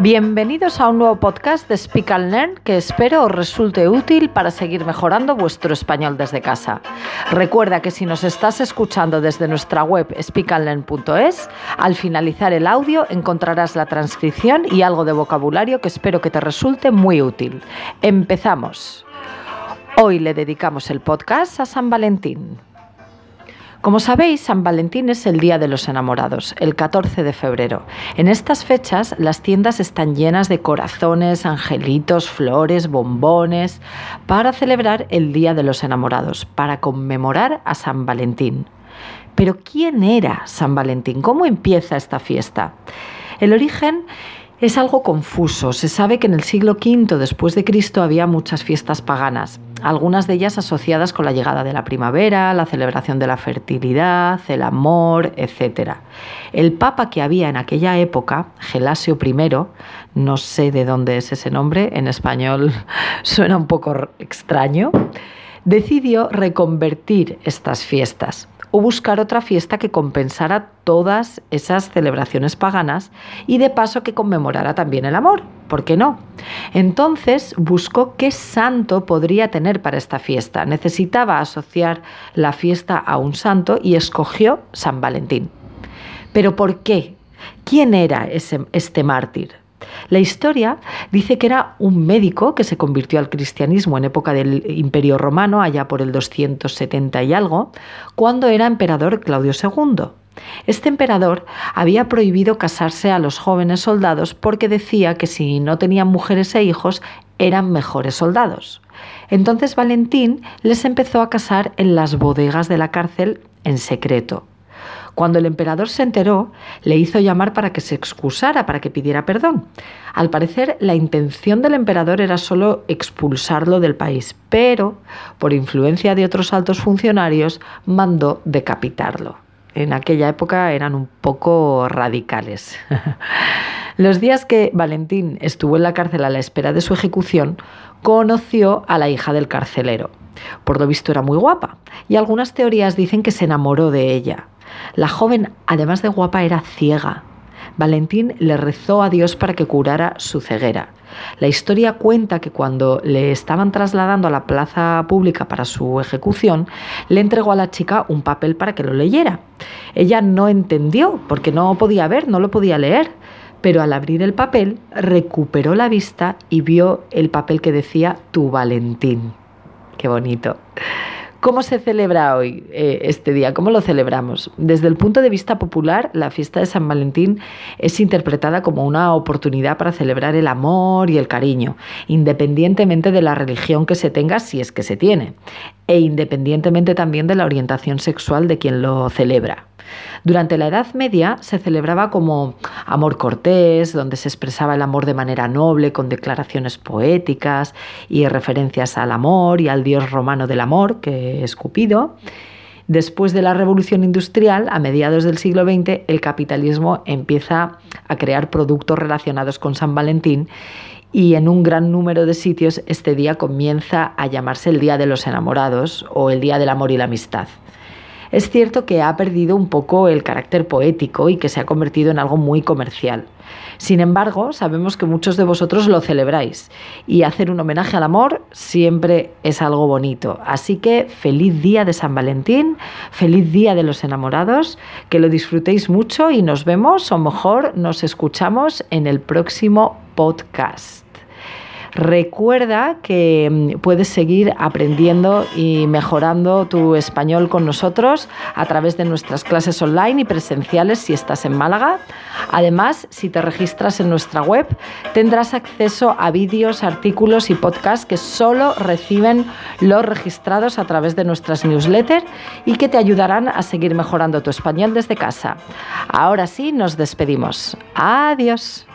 Bienvenidos a un nuevo podcast de Speak and Learn que espero os resulte útil para seguir mejorando vuestro español desde casa. Recuerda que si nos estás escuchando desde nuestra web speakandlearn.es, al finalizar el audio encontrarás la transcripción y algo de vocabulario que espero que te resulte muy útil. Empezamos. Hoy le dedicamos el podcast a San Valentín. Como sabéis, San Valentín es el Día de los Enamorados, el 14 de febrero. En estas fechas las tiendas están llenas de corazones, angelitos, flores, bombones, para celebrar el Día de los Enamorados, para conmemorar a San Valentín. Pero ¿quién era San Valentín? ¿Cómo empieza esta fiesta? El origen es algo confuso. Se sabe que en el siglo V después de Cristo había muchas fiestas paganas, algunas de ellas asociadas con la llegada de la primavera, la celebración de la fertilidad, el amor, etc. El papa que había en aquella época, Gelasio I, no sé de dónde es ese nombre, en español suena un poco extraño, decidió reconvertir estas fiestas o buscar otra fiesta que compensara todas esas celebraciones paganas y de paso que conmemorara también el amor. ¿Por qué no? Entonces buscó qué santo podría tener para esta fiesta. Necesitaba asociar la fiesta a un santo y escogió San Valentín. ¿Pero por qué? ¿Quién era ese, este mártir? La historia dice que era un médico que se convirtió al cristianismo en época del Imperio Romano, allá por el 270 y algo, cuando era emperador Claudio II. Este emperador había prohibido casarse a los jóvenes soldados porque decía que si no tenían mujeres e hijos eran mejores soldados. Entonces Valentín les empezó a casar en las bodegas de la cárcel en secreto. Cuando el emperador se enteró, le hizo llamar para que se excusara, para que pidiera perdón. Al parecer, la intención del emperador era solo expulsarlo del país, pero, por influencia de otros altos funcionarios, mandó decapitarlo. En aquella época eran un poco radicales. Los días que Valentín estuvo en la cárcel a la espera de su ejecución, conoció a la hija del carcelero. Por lo visto era muy guapa y algunas teorías dicen que se enamoró de ella. La joven, además de guapa, era ciega. Valentín le rezó a Dios para que curara su ceguera. La historia cuenta que cuando le estaban trasladando a la plaza pública para su ejecución, le entregó a la chica un papel para que lo leyera. Ella no entendió porque no podía ver, no lo podía leer, pero al abrir el papel recuperó la vista y vio el papel que decía Tu Valentín. Qué bonito. ¿Cómo se celebra hoy eh, este día? ¿Cómo lo celebramos? Desde el punto de vista popular, la fiesta de San Valentín es interpretada como una oportunidad para celebrar el amor y el cariño, independientemente de la religión que se tenga, si es que se tiene, e independientemente también de la orientación sexual de quien lo celebra. Durante la Edad Media se celebraba como amor cortés, donde se expresaba el amor de manera noble, con declaraciones poéticas y referencias al amor y al dios romano del amor, que es Cupido. Después de la revolución industrial, a mediados del siglo XX, el capitalismo empieza a crear productos relacionados con San Valentín y en un gran número de sitios este día comienza a llamarse el Día de los Enamorados o el Día del Amor y la Amistad. Es cierto que ha perdido un poco el carácter poético y que se ha convertido en algo muy comercial. Sin embargo, sabemos que muchos de vosotros lo celebráis y hacer un homenaje al amor siempre es algo bonito. Así que feliz día de San Valentín, feliz día de los enamorados, que lo disfrutéis mucho y nos vemos o mejor nos escuchamos en el próximo podcast. Recuerda que mm, puedes seguir aprendiendo y mejorando tu español con nosotros a través de nuestras clases online y presenciales si estás en Málaga. Además, si te registras en nuestra web, tendrás acceso a vídeos, artículos y podcasts que solo reciben los registrados a través de nuestras newsletters y que te ayudarán a seguir mejorando tu español desde casa. Ahora sí, nos despedimos. Adiós.